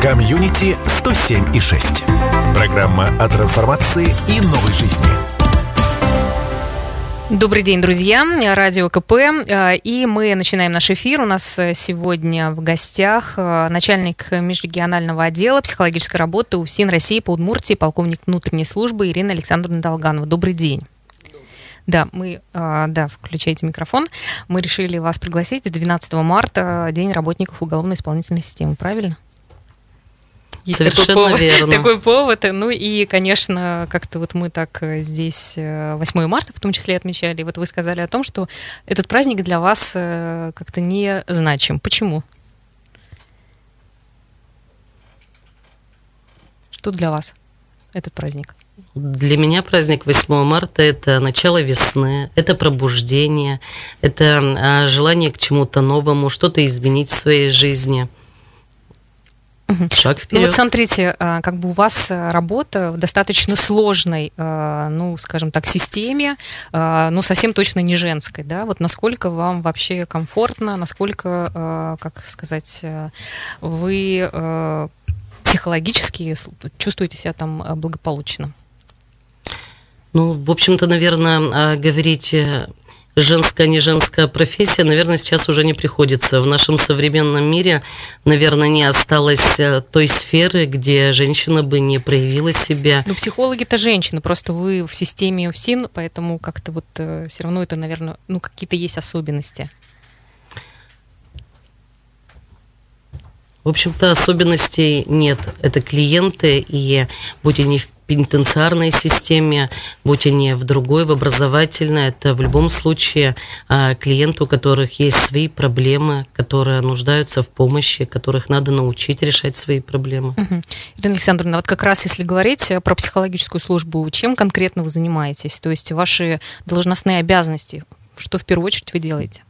Комьюнити 107 и 6. Программа о трансформации и новой жизни. Добрый день, друзья. Радио КП. И мы начинаем наш эфир. У нас сегодня в гостях начальник межрегионального отдела психологической работы УФСИН России по Удмуртии, полковник внутренней службы Ирина Александровна Долганова. Добрый день. Да, мы, да, включайте микрофон. Мы решили вас пригласить 12 марта, День работников уголовно-исполнительной системы, правильно? Есть Совершенно такой повод, верно. Такой повод. Ну и, конечно, как-то вот мы так э, здесь 8 э, марта в том числе отмечали. Вот вы сказали о том, что этот праздник для вас э, как-то не значим. Почему? Что для вас этот праздник? Для меня праздник 8 марта – это начало весны, это пробуждение, это а, желание к чему-то новому, что-то изменить в своей жизни – Шаг вперед. Ну вот смотрите, а, как бы у вас э, работа в достаточно сложной, э, ну, скажем так, системе, э, ну, совсем точно не женской, да? Вот насколько вам вообще комфортно, насколько, как сказать, вы психологически чувствуете себя там благополучно? Ну, в общем-то, наверное, говорить женская, не женская профессия, наверное, сейчас уже не приходится. В нашем современном мире, наверное, не осталось э, той сферы, где женщина бы не проявила себя. Ну, психологи-то женщины, просто вы в системе ФСИН, поэтому как-то вот э, все равно это, наверное, ну, какие-то есть особенности. В общем-то, особенностей нет. Это клиенты, и будь они в пенитенциарной системе, будь они в другой, в образовательной, это в любом случае а, клиенты, у которых есть свои проблемы, которые нуждаются в помощи, которых надо научить решать свои проблемы. Угу. Ирина Александровна, вот как раз если говорить про психологическую службу, чем конкретно вы занимаетесь? То есть ваши должностные обязанности, что в первую очередь вы делаете?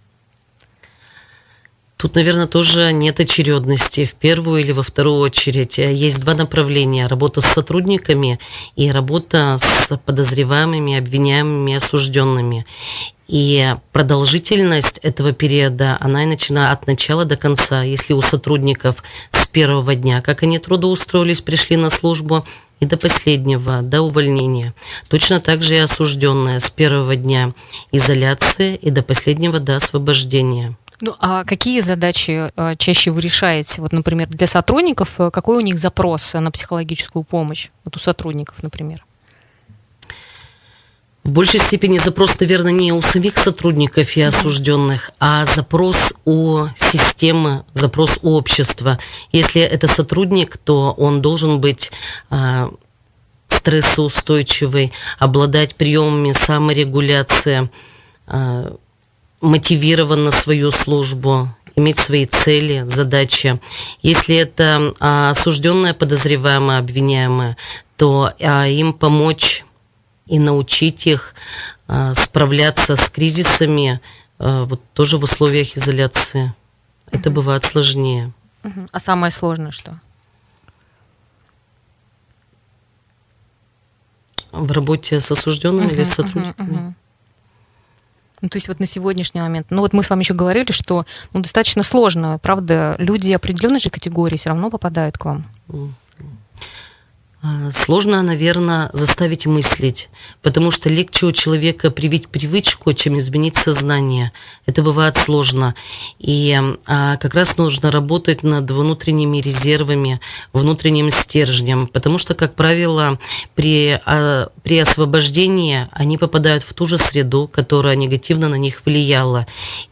Тут, наверное, тоже нет очередности в первую или во вторую очередь. Есть два направления. Работа с сотрудниками и работа с подозреваемыми, обвиняемыми, осужденными. И продолжительность этого периода, она и начинает от начала до конца. Если у сотрудников с первого дня, как они трудоустроились, пришли на службу, и до последнего, до увольнения. Точно так же и осужденные с первого дня изоляции и до последнего до освобождения. Ну, а какие задачи э, чаще вы решаете? Вот, например, для сотрудников, э, какой у них запрос на психологическую помощь? Вот у сотрудников, например. В большей степени запрос, наверное, не у самих сотрудников и осужденных, а запрос у системы, запрос у общества. Если это сотрудник, то он должен быть а, стрессоустойчивый, обладать приемами саморегуляции, а, мотивирован на свою службу, иметь свои цели, задачи. Если это а, осужденная, подозреваемая, обвиняемая, то а, им помочь и научить их а, справляться с кризисами вот тоже в условиях изоляции. Это бывает сложнее. А самое сложное что? В работе с осужденными или с сотрудниками? Ну, то есть вот на сегодняшний момент, ну вот мы с вами еще говорили, что ну, достаточно сложно, правда, люди определенной же категории все равно попадают к вам. А, сложно, наверное, заставить мыслить, потому что легче у человека привить привычку, чем изменить сознание. Это бывает сложно. И а, как раз нужно работать над внутренними резервами, внутренним стержнем, потому что, как правило, при, а, при освобождении они попадают в ту же среду, которая негативно на них влияла.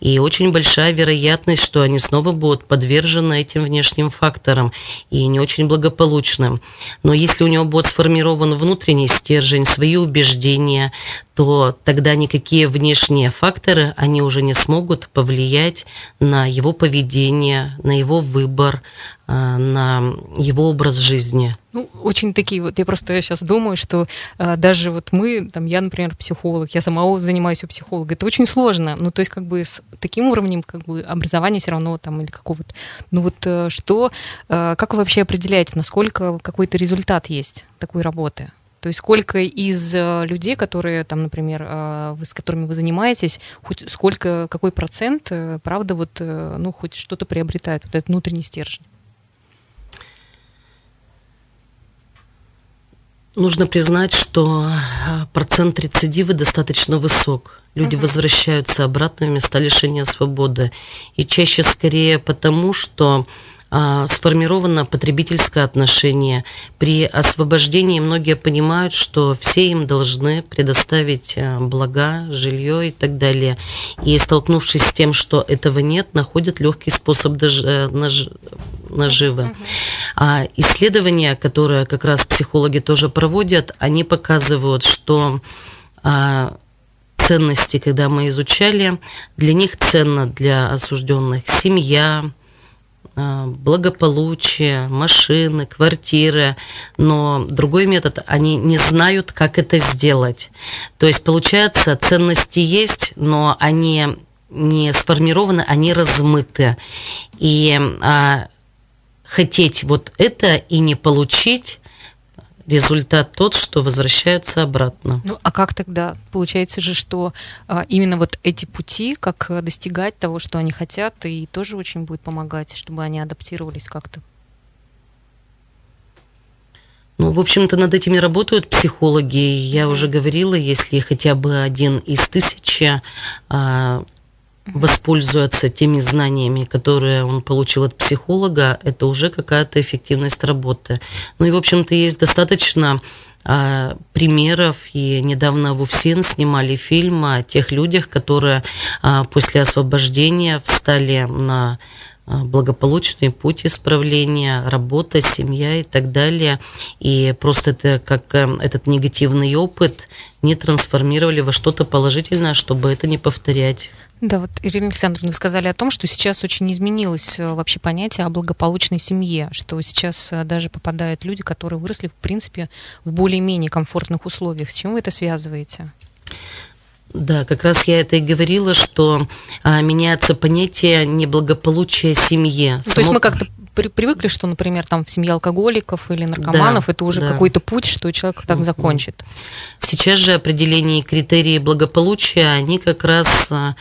И очень большая вероятность, что они снова будут подвержены этим внешним факторам и не очень благополучным. Но если у него будет сформирован внутренний стержень, свои убеждения, то тогда никакие внешние факторы, они уже не смогут повлиять на его поведение, на его выбор, а, на его образ жизни. Ну, очень такие вот, я просто сейчас думаю, что а, даже вот мы, там, я, например, психолог, я сама занимаюсь у психолога, это очень сложно, ну, то есть как бы с таким уровнем как бы образования все равно там или какого-то, ну вот э, что, э, как вы вообще определяете, насколько какой-то результат есть такой работы? То есть сколько из э, людей, которые там, например, э, вы, с которыми вы занимаетесь, хоть сколько, какой процент, э, правда, вот, ну, хоть что-то приобретает, вот этот внутренний стержень? Нужно признать, что процент рецидива достаточно высок. Люди угу. возвращаются обратно в места лишения свободы. И чаще скорее потому, что а, сформировано потребительское отношение. При освобождении многие понимают, что все им должны предоставить а, блага, жилье и так далее. И столкнувшись с тем, что этого нет, находят легкий способ дож... Э, наж... наживы. А исследования, которые как раз психологи тоже проводят, они показывают, что а, ценности, когда мы изучали, для них ценно для осужденных семья, благополучие, машины, квартиры, но другой метод, они не знают, как это сделать. То есть, получается, ценности есть, но они не сформированы, они размыты. И а, хотеть вот это и не получить, результат тот, что возвращаются обратно. Ну, а как тогда? Получается же, что а, именно вот эти пути, как достигать того, что они хотят, и тоже очень будет помогать, чтобы они адаптировались как-то. Ну, в общем-то, над этими работают психологи. Я уже говорила, если хотя бы один из тысячи а, воспользуется теми знаниями, которые он получил от психолога, это уже какая-то эффективность работы. Ну и, в общем-то, есть достаточно а, примеров, и недавно в УФСИН снимали фильм о тех людях, которые а, после освобождения встали на а, благополучный путь исправления, работа, семья и так далее. И просто это как э, этот негативный опыт не трансформировали во что-то положительное, чтобы это не повторять. Да, вот, Ирина Александровна, вы сказали о том, что сейчас очень изменилось э, вообще понятие о благополучной семье, что сейчас э, даже попадают люди, которые выросли, в принципе, в более-менее комфортных условиях. С чем вы это связываете? Да, как раз я это и говорила, что а, меняется понятие неблагополучия семьи. Ну, Само... То есть мы как-то при, привыкли, что, например, там в семье алкоголиков или наркоманов да, это уже да. какой-то путь, что человек так закончит. Сейчас же определение критерии благополучия, они как раз а,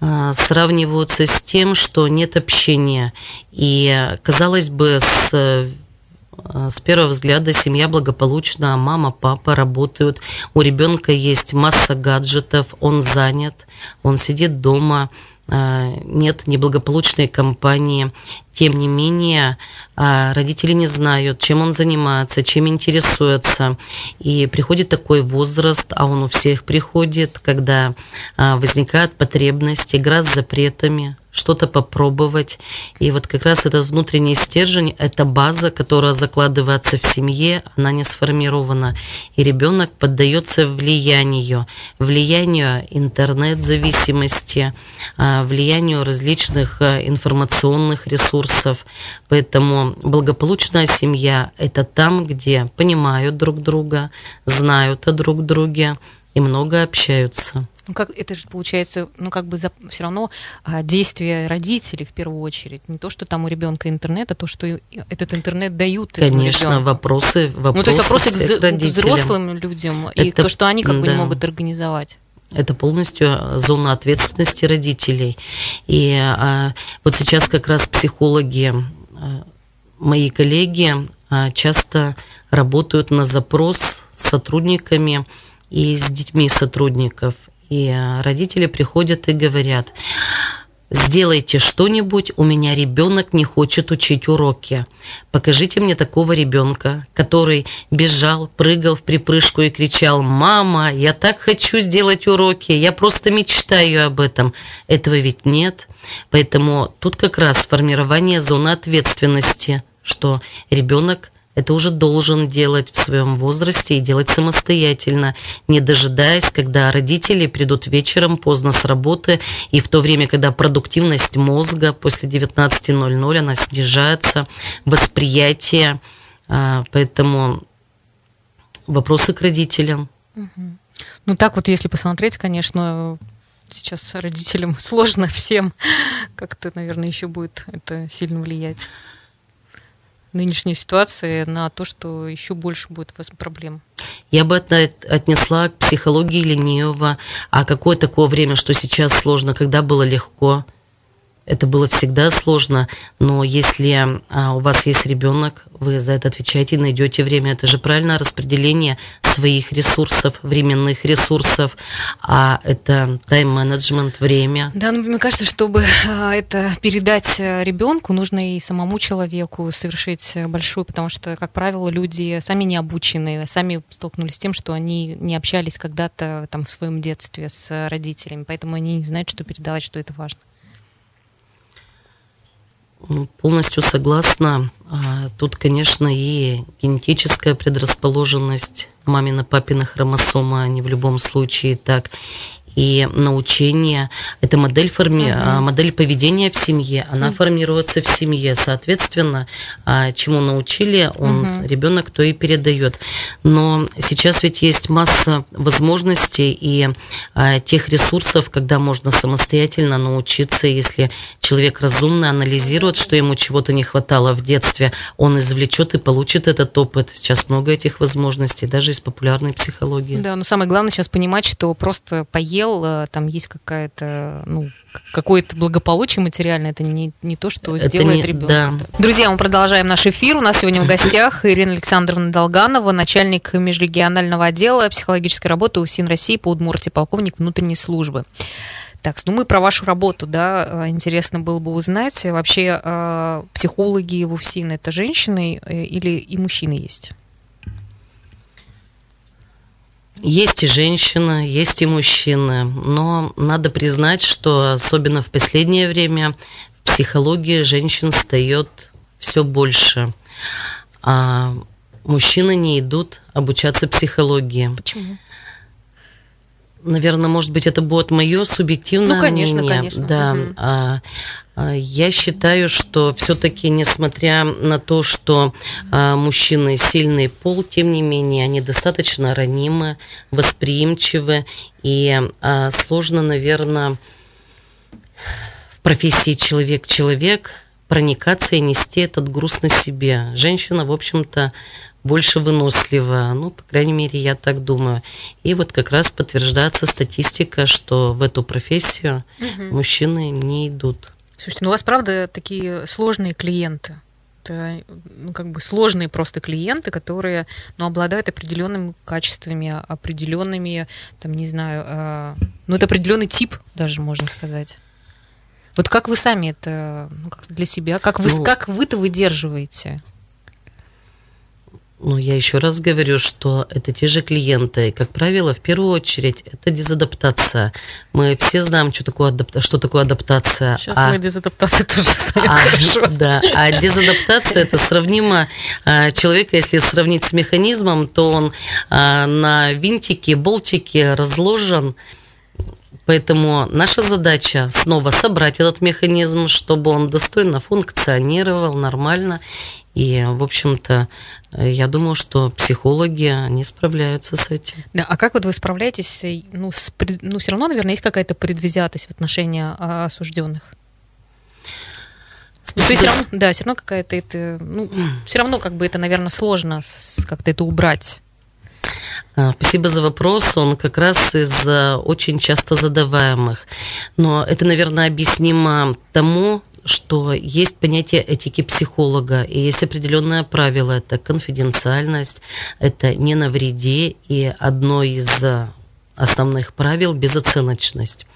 а, сравниваются с тем, что нет общения. И, казалось бы, с а, с первого взгляда семья благополучна, мама, папа работают, у ребенка есть масса гаджетов, он занят, он сидит дома, нет неблагополучной компании. Тем не менее, а, родители не знают, чем он занимается, чем интересуется. И приходит такой возраст, а он у всех приходит, когда а, возникает потребность, игра с запретами, что-то попробовать. И вот как раз этот внутренний стержень – это база, которая закладывается в семье, она не сформирована. И ребенок поддается влиянию, влиянию интернет-зависимости, а, влиянию различных а, информационных ресурсов. Поэтому благополучная семья – это там, где понимают друг друга, знают о друг друге и много общаются. Ну как это же получается, ну как бы за, все равно а, действие родителей в первую очередь, не то, что там у ребенка интернет, а то, что этот интернет дают. Конечно, вопросы, вопросы. Ну то есть вопросы к, к взрослым людям это, и то, что они как да. бы не могут организовать. Это полностью зона ответственности родителей. И а, вот сейчас как раз психологи, а, мои коллеги а, часто работают на запрос с сотрудниками и с детьми сотрудников. И э, родители приходят и говорят, сделайте что-нибудь, у меня ребенок не хочет учить уроки. Покажите мне такого ребенка, который бежал, прыгал в припрыжку и кричал, мама, я так хочу сделать уроки, я просто мечтаю об этом. Этого ведь нет. Поэтому тут как раз формирование зоны ответственности, что ребенок это уже должен делать в своем возрасте и делать самостоятельно, не дожидаясь, когда родители придут вечером поздно с работы, и в то время, когда продуктивность мозга после 19.00, она снижается, восприятие, а, поэтому вопросы к родителям. Ну так вот, если посмотреть, конечно, сейчас родителям сложно всем, как-то, наверное, еще будет это сильно влиять нынешней ситуации на то, что еще больше будет проблем? Я бы отнесла к психологии ленивого. А какое такое время, что сейчас сложно, когда было легко? Это было всегда сложно, но если а, у вас есть ребенок, вы за это отвечаете и найдете время. Это же правильное распределение своих ресурсов, временных ресурсов, а это тайм-менеджмент, время. Да, ну, мне кажется, чтобы а, это передать э, ребенку, нужно и самому человеку совершить большую, потому что, как правило, люди сами не обучены, сами столкнулись с тем, что они не общались когда-то там в своем детстве с родителями, поэтому они не знают, что передавать, что это важно. Полностью согласна. А, тут, конечно, и генетическая предрасположенность мамина-папина хромосома, они в любом случае так и научение. Это модель, форми... uh модель поведения в семье, она uh формируется в семье. Соответственно, а, чему научили, он uh ребенок то и передает. Но сейчас ведь есть масса возможностей и а, тех ресурсов, когда можно самостоятельно научиться, если человек разумно анализирует, что ему чего-то не хватало в детстве, он извлечет и получит этот опыт. Сейчас много этих возможностей, даже из популярной психологии. Да, но самое главное сейчас понимать, что просто поел хотел, э, там есть какая-то, ну, какое-то благополучие материальное, это не, не то, что это сделает не, ребенок. Да. Друзья, мы продолжаем наш эфир. У нас сегодня в гостях Ирина Александровна Долганова, начальник межрегионального отдела психологической работы УСИН России по Удмуртии, полковник внутренней службы. Так, ну мы про вашу работу, да, э, интересно было бы узнать. Вообще э, психологи в УФСИН это женщины или и мужчины есть? Есть и женщины, есть и мужчины, но надо признать, что особенно в последнее время в психологии женщин встает все больше. А мужчины не идут обучаться психологии. Почему? наверное, может быть, это будет мое субъективное ну, конечно, мнение. Конечно, да. Угу. А, я считаю, что все-таки, несмотря на то, что а, мужчины сильный пол, тем не менее, они достаточно ранимы, восприимчивы, и а, сложно, наверное, в профессии человек-человек проникаться и нести этот груз на себе. Женщина, в общем-то, больше вынослива. Ну, по крайней мере, я так думаю. И вот как раз подтверждается статистика, что в эту профессию угу. мужчины не идут. Слушайте, ну у вас правда такие сложные клиенты? Это ну, как бы сложные просто клиенты, которые ну, обладают определенными качествами, определенными, там, не знаю, э, ну, это определенный тип, даже можно сказать. Вот как вы сами это ну, как для себя, как вы, ну, как вы-то выдерживаете? Ну, я еще раз говорю, что это те же клиенты. Как правило, в первую очередь, это дезадаптация. Мы все знаем, что такое, адап... что такое адаптация. Сейчас а... мы дезадаптацию тоже знаем а, хорошо. Да, а дезадаптация это сравнимо а, человека, если сравнить с механизмом, то он а, на винтике, болтике разложен, Поэтому наша задача снова собрать этот механизм, чтобы он достойно функционировал нормально. И, в общем-то, я думаю, что психологи, они справляются с этим. Да, а как вот вы справляетесь? Ну, с, ну все равно, наверное, есть какая-то предвзятость в отношении а, осужденных. Ну, то есть, все равно, да, все равно какая-то это, ну, все равно как бы это, наверное, сложно как-то это убрать. А, спасибо за вопрос. Он как раз из очень часто задаваемых. Но это, наверное, объяснимо тому, что есть понятие этики психолога, и есть определенное правило, это конфиденциальность, это не навреди, и одно из основных правил – безоценочность.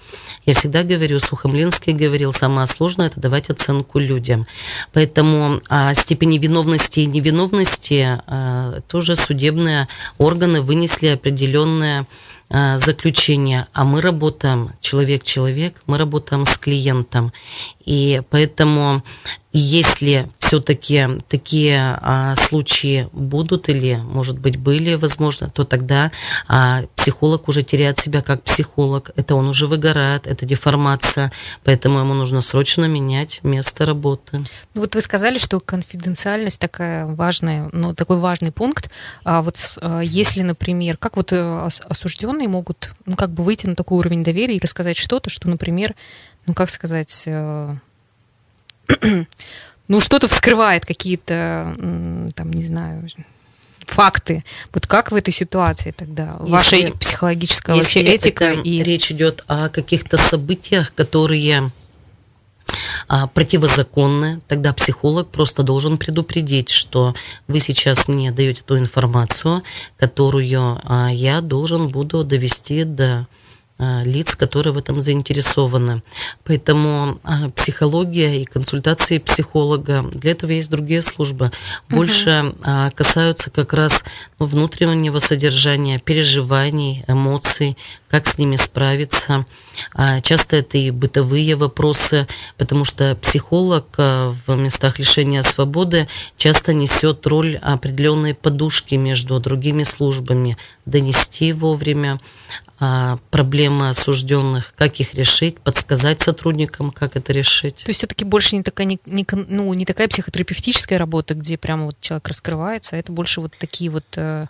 Я всегда говорю, Сухомлинский говорил, самое сложное – это давать оценку людям. Поэтому о степени виновности и невиновности а, тоже судебные органы вынесли определенные а, заключение, а мы работаем человек-человек, мы работаем с клиентом. И поэтому если все-таки такие а, случаи будут или, может быть, были, возможно, то тогда а, психолог уже теряет себя как психолог. Это он уже выгорает, это деформация, поэтому ему нужно срочно менять место работы. Ну вот вы сказали, что конфиденциальность такая важная, ну такой важный пункт. А вот а, если, например, как вот э, осужденные могут, ну как бы выйти на такой уровень доверия и рассказать что-то, что, например, ну как сказать э, ну, что-то вскрывает какие-то, там, не знаю, факты. Вот как в этой ситуации тогда? Если, Ваша психологическая вообще этика и... Речь идет о каких-то событиях, которые а, противозаконны, тогда психолог просто должен предупредить, что вы сейчас мне даете ту информацию, которую а, я должен буду довести до лиц, которые в этом заинтересованы. Поэтому а, психология и консультации психолога, для этого есть другие службы, больше угу. касаются как раз ну, внутреннего содержания, переживаний, эмоций, как с ними справиться. Часто это и бытовые вопросы, потому что психолог в местах лишения свободы часто несет роль определенной подушки между другими службами, донести вовремя, а, проблемы осужденных, как их решить, подсказать сотрудникам, как это решить. То есть все-таки больше не такая, не, не, ну, не такая психотерапевтическая работа, где прямо вот человек раскрывается, а это больше вот такие вот э,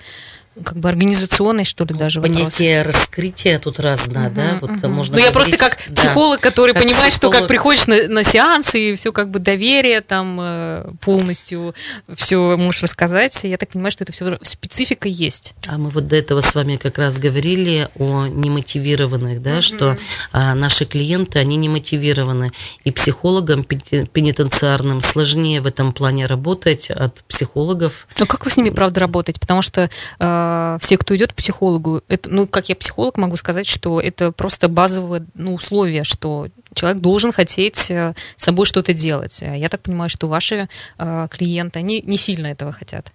как бы организационной, что ли, даже Понятие вопрос. раскрытия тут разное, угу, да? Вот угу. можно ну, я просто как психолог, да, который как понимает, психолог... что как приходишь на, на сеансы, и все как бы доверие там э, полностью все можешь рассказать. Я так понимаю, что это все специфика есть. А мы вот до этого с вами как раз говорили о немотивированных, да, угу. что а, наши клиенты, они немотивированы. И психологам пенитенциарным сложнее в этом плане работать от психологов. Ну как вы с ними, правда, работаете? Потому что э, а, все, кто идет к психологу, это, ну, как я психолог могу сказать, что это просто базовое ну, условие, что человек должен хотеть э, с собой что-то делать. Я так понимаю, что ваши э, клиенты, они не сильно этого хотят.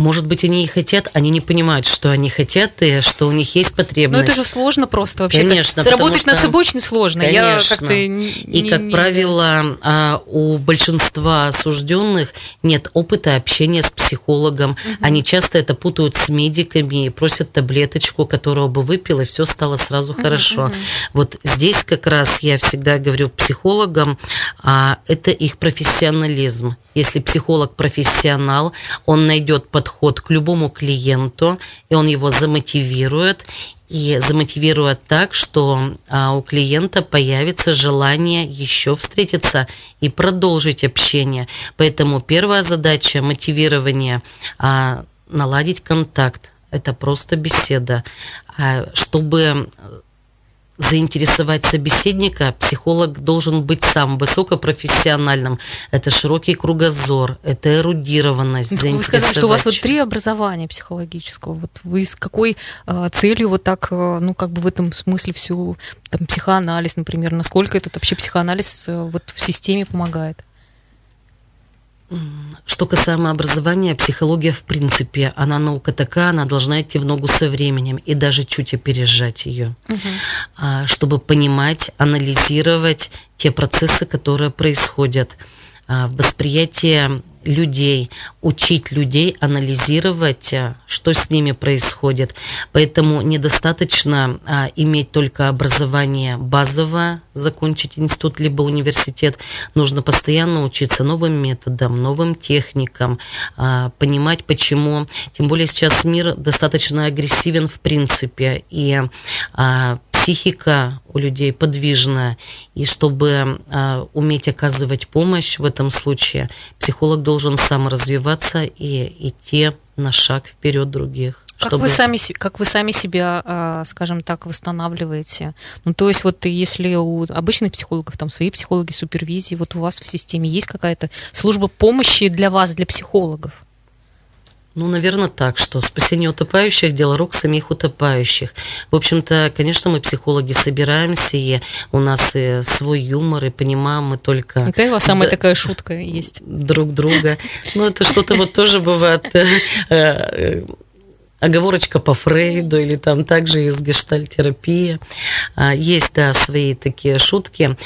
Может быть, они и хотят, они не понимают, что они хотят, и что у них есть потребность. Но это же сложно просто вообще. Конечно. Заработать что... над собой очень сложно. Конечно. Я как-то не, и, как не... правило, а, у большинства осужденных нет опыта общения с психологом. Угу. Они часто это путают с медиками и просят таблеточку, которую бы выпил, и все стало сразу угу, хорошо. Угу. Вот здесь как раз я всегда говорю психологам, а, это их профессионализм. Если психолог профессионал, он найдет подход к любому клиенту, и он его замотивирует, и замотивирует так, что а, у клиента появится желание еще встретиться и продолжить общение. Поэтому первая задача мотивирования а, наладить контакт. Это просто беседа. А, чтобы заинтересовать собеседника, психолог должен быть сам высокопрофессиональным. Это широкий кругозор, это эрудированность. Вы сказали, что у вас вот три образования психологического. Вот вы с какой э, целью вот так, э, ну, как бы в этом смысле всю, там, психоанализ, например, насколько этот вообще психоанализ э, вот в системе помогает? Что касаемо образования, психология в принципе, она наука такая, она должна идти в ногу со временем и даже чуть опережать ее, угу. чтобы понимать, анализировать те процессы, которые происходят. А, восприятие людей, учить людей анализировать, а, что с ними происходит. Поэтому недостаточно а, иметь только образование базовое, закончить институт либо университет. Нужно постоянно учиться новым методам, новым техникам, а, понимать, почему. Тем более сейчас мир достаточно агрессивен в принципе, и а, психика у людей подвижная, и чтобы э, уметь оказывать помощь в этом случае, психолог должен сам развиваться и идти на шаг вперед других. Как чтобы... вы сами, как вы сами себя, а, скажем так, восстанавливаете? Ну, то есть вот если у обычных психологов там свои психологи супервизии, вот у вас в системе есть какая-то служба помощи для вас, для психологов? Ну, наверное, так, что спасение утопающих – дело рук самих утопающих. В общем-то, конечно, мы, психологи, собираемся, и у нас и свой юмор, и понимаем мы только… Это у вас самая д- такая шутка есть. Друг друга. Ну, это что-то вот тоже бывает э, э, оговорочка по Фрейду или там также из гештальтерапии. А, есть, да, свои такие шутки.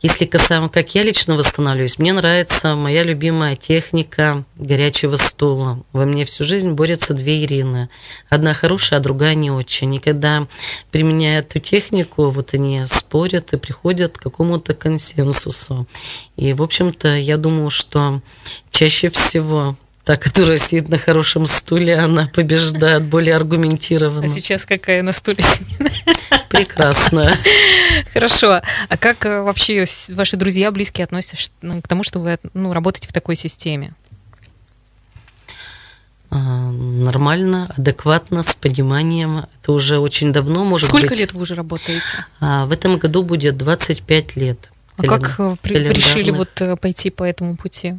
Если касаемо, как я лично восстанавливаюсь, мне нравится моя любимая техника горячего стула. Во мне всю жизнь борются две Ирины. Одна хорошая, а другая не очень. И когда применяя эту технику, вот они спорят и приходят к какому-то консенсусу. И, в общем-то, я думаю, что чаще всего та, которая сидит на хорошем стуле, она побеждает более аргументированно. А сейчас какая на стуле сидит? Прекрасно. Хорошо. А как э, вообще ваши друзья, близкие относятся ну, к тому, что вы ну, работаете в такой системе? а, нормально, адекватно, с пониманием. Это уже очень давно, может Сколько быть. лет вы уже работаете? А, в этом году будет 25 лет. А как э, при- решили вот э, пойти по этому пути?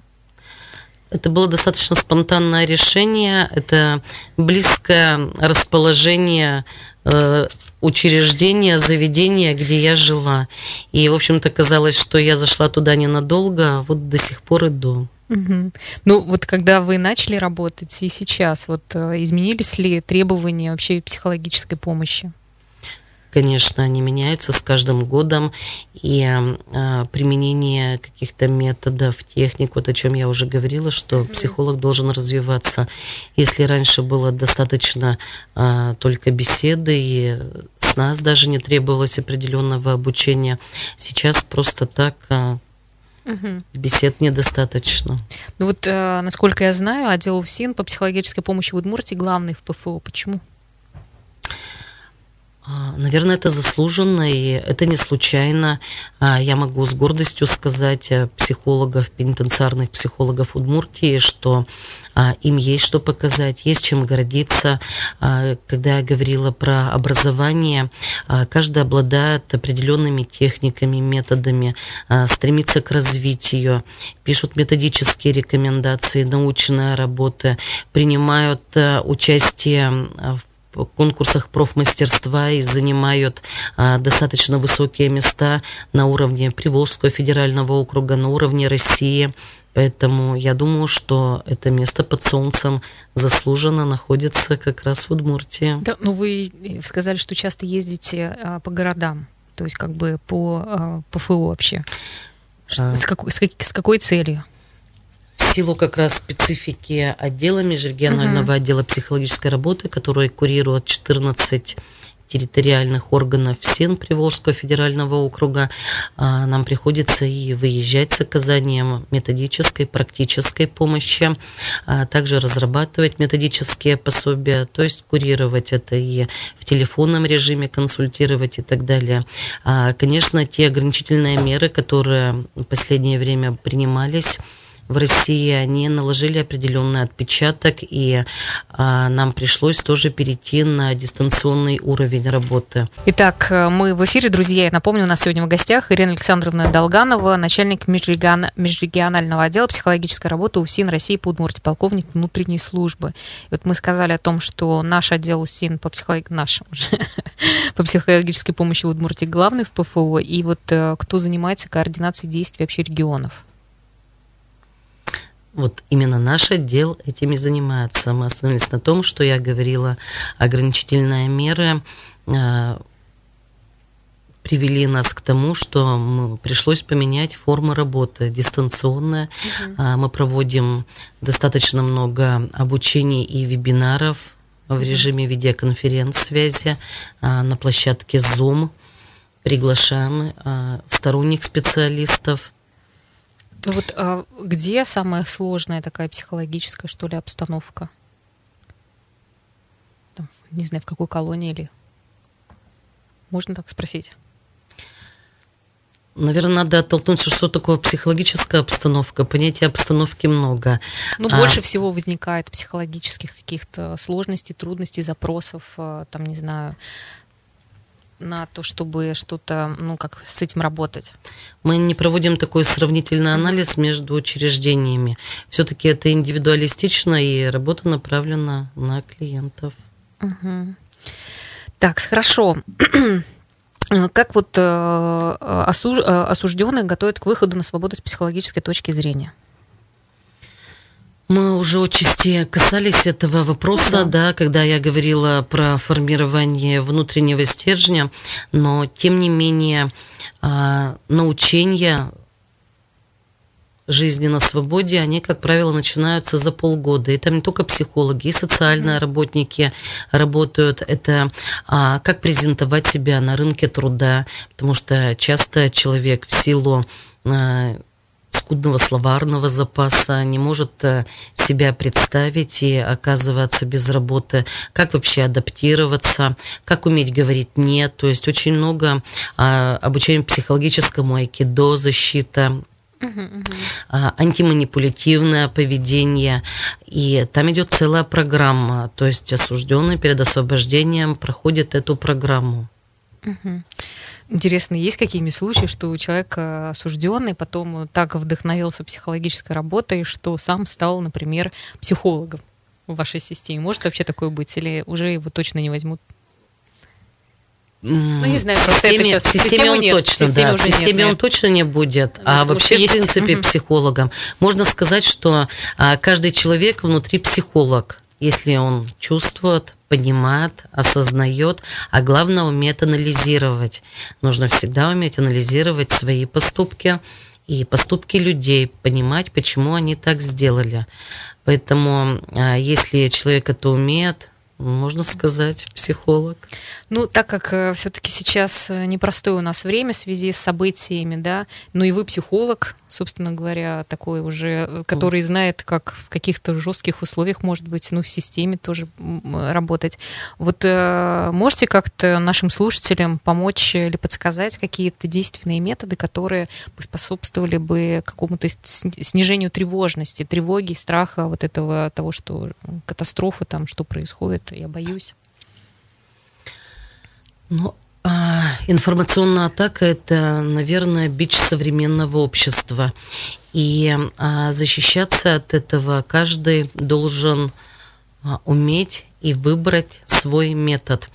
Это было достаточно спонтанное решение. Это близкое расположение э, учреждения, заведения, где я жила. И, в общем-то, казалось, что я зашла туда ненадолго, а вот до сих пор иду. Угу. Ну, вот когда вы начали работать и сейчас, вот э, изменились ли требования вообще психологической помощи? Конечно, они меняются с каждым годом, и э, применение каких-то методов, техник, вот о чем я уже говорила, что психолог должен развиваться. Если раньше было достаточно э, только беседы, и с нас даже не требовалось определенного обучения, сейчас просто так э, Угу. Бесед недостаточно. Ну вот, э, насколько я знаю, отдел УФСИН по психологической помощи в Удмуртии главный в ПФО. Почему? А, наверное, это заслуженно, и это не случайно. А, я могу с гордостью сказать психологов, пенитенциарных психологов Удмуртии, что а, им есть что показать, есть чем гордиться. Когда я говорила про образование, каждый обладает определенными техниками, методами, стремится к развитию, пишут методические рекомендации, научная работа, принимают участие в конкурсах профмастерства и занимают а, достаточно высокие места на уровне Приволжского федерального округа, на уровне России. Поэтому я думаю, что это место под солнцем заслуженно находится как раз в Удмуртии. Да, ну вы сказали, что часто ездите а, по городам, то есть как бы по а, ПФО вообще. А... С, какой, с, с какой целью? Силу как раз специфики отдела межрегионального uh-huh. отдела психологической работы, который курирует 14 территориальных органов СЕН Приволжского федерального округа, а, нам приходится и выезжать с оказанием методической, практической помощи, а также разрабатывать методические пособия, то есть курировать это и в телефонном режиме, консультировать и так далее. А, конечно, те ограничительные меры, которые в последнее время принимались, в России, они наложили определенный отпечаток, и а, нам пришлось тоже перейти на дистанционный уровень работы. Итак, э, мы в эфире, друзья. Я напомню, у нас сегодня в гостях Ирина Александровна Долганова, начальник межрегион... межрегионального отдела психологической работы УСИН России по Удмуртии, полковник внутренней службы. И вот мы сказали о том, что наш отдел УСИН по, психолог... наш, уже, по психологической помощи в Удмуртии главный в ПФО, и вот э, кто занимается координацией действий вообще регионов? Вот именно наш отдел этими занимается. Мы остановились на том, что я говорила, ограничительные меры э, привели нас к тому, что пришлось поменять форму работы дистанционная. Угу. Э, мы проводим достаточно много обучений и вебинаров в режиме видеоконференц-связи э, на площадке Zoom. Приглашаем э, сторонних специалистов ну вот а где самая сложная такая психологическая, что ли, обстановка? Там, не знаю, в какой колонии или... Можно так спросить? Наверное, надо оттолкнуться, что такое психологическая обстановка. Понятия обстановки много. Ну, а... больше всего возникает психологических каких-то сложностей, трудностей, запросов, а, там, не знаю, на то, чтобы что-то, ну, как с этим работать? Мы не проводим такой сравнительный анализ между учреждениями. Все-таки это индивидуалистично, и работа направлена на клиентов. Угу. Так, хорошо. Как вот э, э, осужденные готовят к выходу на свободу с психологической точки зрения? Мы уже отчасти касались этого вопроса, да. да, когда я говорила про формирование внутреннего стержня, но тем не менее а, научения жизни на свободе, они, как правило, начинаются за полгода. И там не только психологи, и социальные работники работают. Это а, как презентовать себя на рынке труда, потому что часто человек в силу а, скудного словарного запаса, не может э, себя представить и оказываться без работы, как вообще адаптироваться, как уметь говорить «нет». То есть очень много а, обучения психологическому айкидо, защита, а, антиманипулятивное поведение. И там идет целая программа. То есть осужденный перед освобождением проходит эту программу. Интересно, есть какие-нибудь случаи, что человек осужденный потом так вдохновился психологической работой, что сам стал, например, психологом в вашей системе? Может вообще такое быть? Или уже его точно не возьмут? Ну, не знаю, в системе, сейчас, в системе он нет, точно, в системе да, в системе нет, он точно не будет, ну, а вообще, в принципе, психологом. Можно сказать, что а, каждый человек внутри психолог, если он чувствует, понимает, осознает, а главное умеет анализировать. Нужно всегда уметь анализировать свои поступки и поступки людей, понимать, почему они так сделали. Поэтому, а, если человек это умеет, можно сказать, психолог. Ну, так как э, все-таки сейчас э, непростое у нас время в связи с событиями, да, ну и вы психолог, собственно говоря, такой уже, э, который знает, как в каких-то жестких условиях, может быть, ну, в системе тоже работать. Вот можете как-то нашим слушателям помочь или подсказать какие-то действенные методы, которые бы способствовали бы какому-то снижению тревожности, тревоги, страха вот этого того, что катастрофа там, что происходит, я боюсь? Ну, а, информационная атака – это, наверное, бич современного общества. И а, защищаться от этого каждый должен а, уметь и выбрать свой метод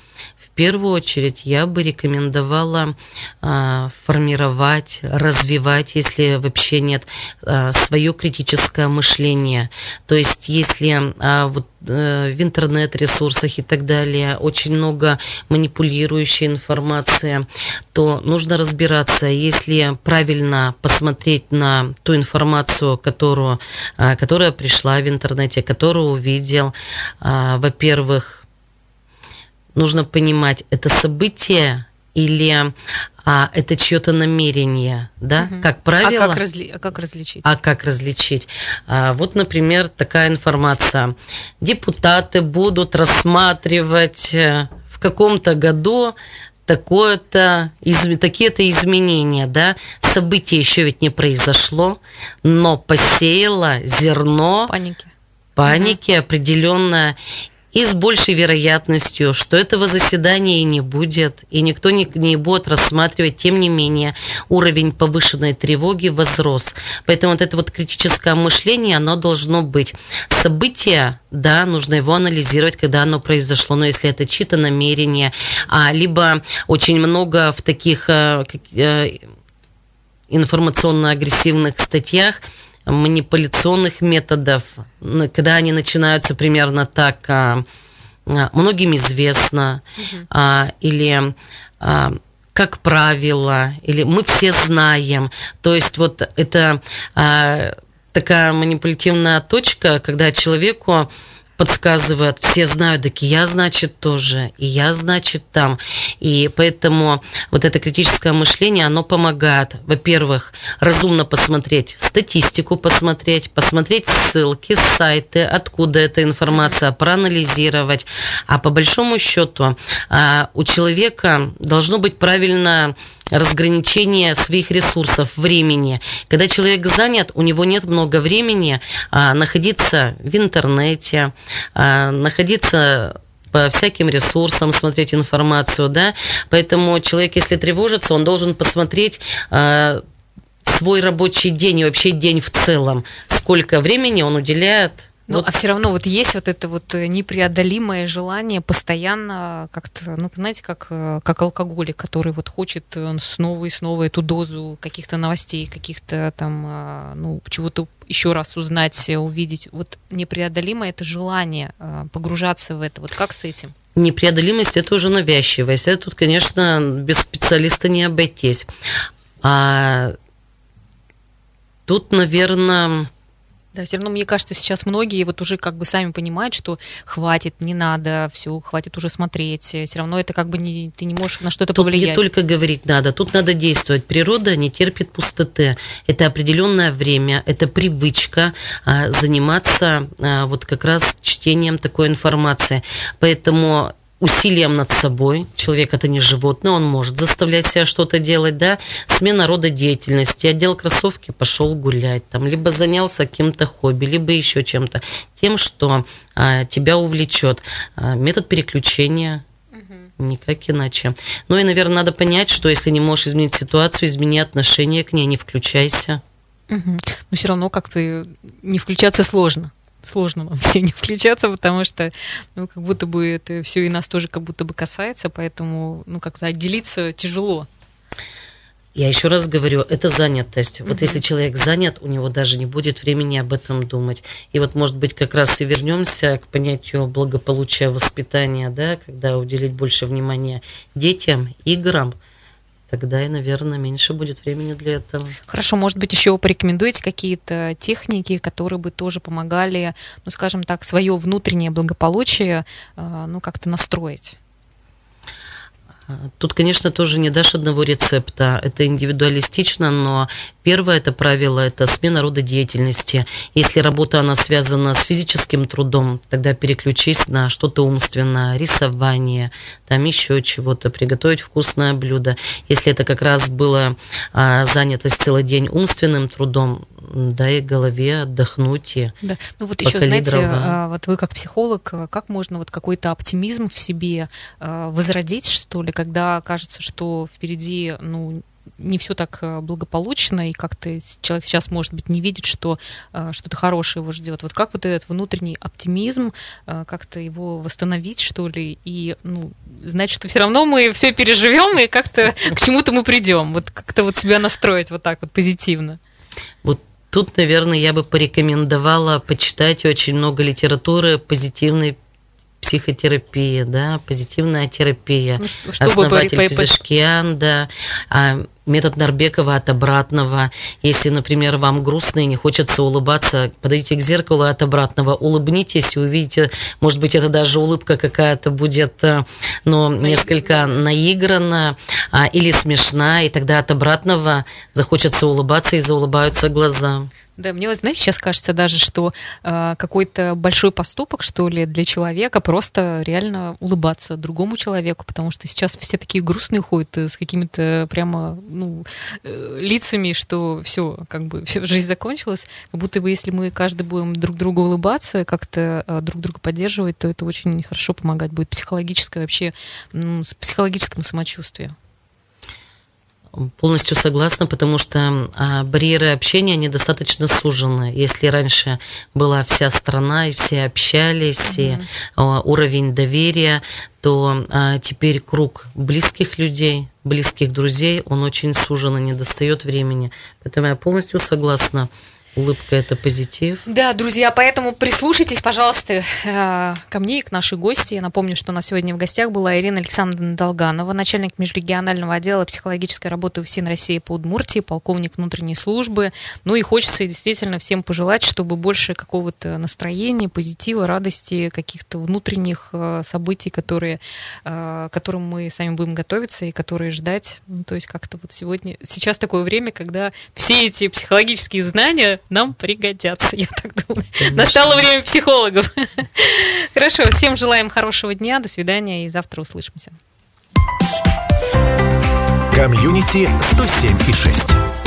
первую очередь я бы рекомендовала а, формировать, развивать, если вообще нет, а, свое критическое мышление. То есть если а, вот в интернет-ресурсах и так далее очень много манипулирующей информации, то нужно разбираться, если правильно посмотреть на ту информацию, которую, которая пришла в интернете, которую увидел, во-первых, нужно понимать, это событие или а, это чье-то намерение, да? Угу. Как правило. А как, разли... а как различить? А как различить? А, вот, например, такая информация. Депутаты будут рассматривать э, в каком-то году такое-то, из, такие-то изменения, да, событие еще ведь не произошло, но посеяло зерно паники, паники угу. определенное, и с большей вероятностью, что этого заседания и не будет, и никто не, не будет рассматривать, тем не менее, уровень повышенной тревоги возрос. Поэтому вот это вот критическое мышление, оно должно быть. Событие, да, нужно его анализировать, когда оно произошло, но если это чьи-то намерения, а, либо очень много в таких а, информационно-агрессивных статьях – манипуляционных методов, когда они начинаются примерно так, а, а, многим известно, угу. или как правило, или мы все знаем. То есть вот это такая манипулятивная точка, когда человеку подсказывает, все знают, так и я, значит, тоже, и я, значит, там. И поэтому вот это критическое мышление, оно помогает, во-первых, разумно посмотреть статистику, посмотреть, посмотреть ссылки, сайты, откуда эта информация, проанализировать. А по большому счету а, у человека должно быть правильно разграничение своих ресурсов, времени. Когда человек занят, у него нет много времени а, находиться в интернете, а, находиться по всяким ресурсам смотреть информацию, да, поэтому человек, если тревожится, он должен посмотреть а, свой рабочий день и вообще день в целом, сколько времени он уделяет ну, вот. а все равно вот есть вот это вот э, непреодолимое желание постоянно как-то, ну, знаете, как, э, как алкоголик, который вот хочет э, снова и снова эту дозу каких-то новостей, каких-то там, а, ну, чего-то еще раз узнать, увидеть. Вот непреодолимое это желание погружаться в это. Вот как с этим? Непреодолимость – это уже навязчивость. Это тут, конечно, без специалиста не обойтись. А тут, наверное, да, все равно, мне кажется, сейчас многие вот уже как бы сами понимают, что хватит, не надо, все, хватит уже смотреть. Все равно это как бы не, ты не можешь на что-то тут повлиять. не только говорить надо, тут надо действовать. Природа не терпит пустоты. Это определенное время, это привычка а, заниматься а, вот как раз чтением такой информации. Поэтому усилием над собой. Человек это не животное, он может заставлять себя что-то делать, да. Смена рода деятельности, одел кроссовки, пошел гулять, там, либо занялся каким-то хобби, либо еще чем-то, тем, что а, тебя увлечет. А, метод переключения Никак иначе. Ну и, наверное, надо понять, что если не можешь изменить ситуацию, измени отношение к ней, не включайся. Угу. Но все равно как-то не включаться сложно сложно нам все не включаться, потому что, ну, как будто бы это все и нас тоже как будто бы касается, поэтому, ну, как-то отделиться тяжело. Я еще раз говорю, это занятость. Вот если человек занят, у него даже не будет времени об этом думать. И вот, может быть, как раз и вернемся к понятию благополучия воспитания, да, когда уделить больше внимания детям, играм, тогда и, наверное, меньше будет времени для этого. Хорошо, может быть, еще порекомендуете какие-то техники, которые бы тоже помогали, ну, скажем так, свое внутреннее благополучие, э, ну, как-то настроить? Тут, конечно, тоже не дашь одного рецепта. Это индивидуалистично, но первое это правило – это смена рода деятельности. Если работа, она связана с физическим трудом, тогда переключись на что-то умственное, рисование, там еще чего-то, приготовить вкусное блюдо. Если это как раз было а, занятость целый день умственным трудом, дай голове отдохнуть и да. Ну вот еще, знаете, дрова. вот вы как психолог, как можно вот какой-то оптимизм в себе а, возродить, что ли, когда кажется, что впереди, ну, не все так благополучно, и как-то человек сейчас, может быть, не видит, что что-то хорошее его ждет. Вот как вот этот внутренний оптимизм, как-то его восстановить, что ли, и ну, знать, что все равно мы все переживем, и как-то к чему-то мы придем. Вот как-то вот себя настроить вот так вот позитивно. Вот Тут, наверное, я бы порекомендовала почитать очень много литературы позитивной психотерапии, да, позитивная терапия, ну, основатель по, Пизашкиан, да, а, метод Нарбекова от обратного. Если, например, вам грустно и не хочется улыбаться, подойдите к зеркалу от обратного, улыбнитесь и увидите, может быть, это даже улыбка какая-то будет, э, но несколько наигранная а, или смешна, и тогда от обратного захочется улыбаться и заулыбаются глаза. Да, мне вот, знаете, сейчас кажется даже, что э, какой-то большой поступок, что ли, для человека просто реально улыбаться другому человеку, потому что сейчас все такие грустные ходят э, с какими-то прямо ну, э, лицами, что все, как бы, все, жизнь закончилась. Как будто бы, если мы каждый будем друг другу улыбаться, как-то э, друг друга поддерживать, то это очень хорошо помогать будет психологическое вообще, ну, психологическому самочувствию. Полностью согласна, потому что а, барьеры общения недостаточно сужены. Если раньше была вся страна и все общались, mm-hmm. и а, уровень доверия, то а, теперь круг близких людей, близких друзей, он очень сужен и не достает времени. Поэтому я полностью согласна. Улыбка – это позитив. Да, друзья, поэтому прислушайтесь, пожалуйста, э, ко мне и к нашей гости. Я напомню, что у нас сегодня в гостях была Ирина Александровна Долганова, начальник межрегионального отдела психологической работы УФСИН России по Удмуртии, полковник внутренней службы. Ну и хочется действительно всем пожелать, чтобы больше какого-то настроения, позитива, радости, каких-то внутренних э, событий, которые, э, к которым мы сами будем готовиться и которые ждать. Ну, то есть как-то вот сегодня, сейчас такое время, когда все эти психологические знания нам пригодятся, я так думаю. Конечно. Настало время психологов. Хорошо, всем желаем хорошего дня, до свидания и завтра услышимся. Комьюнити 107 и 6.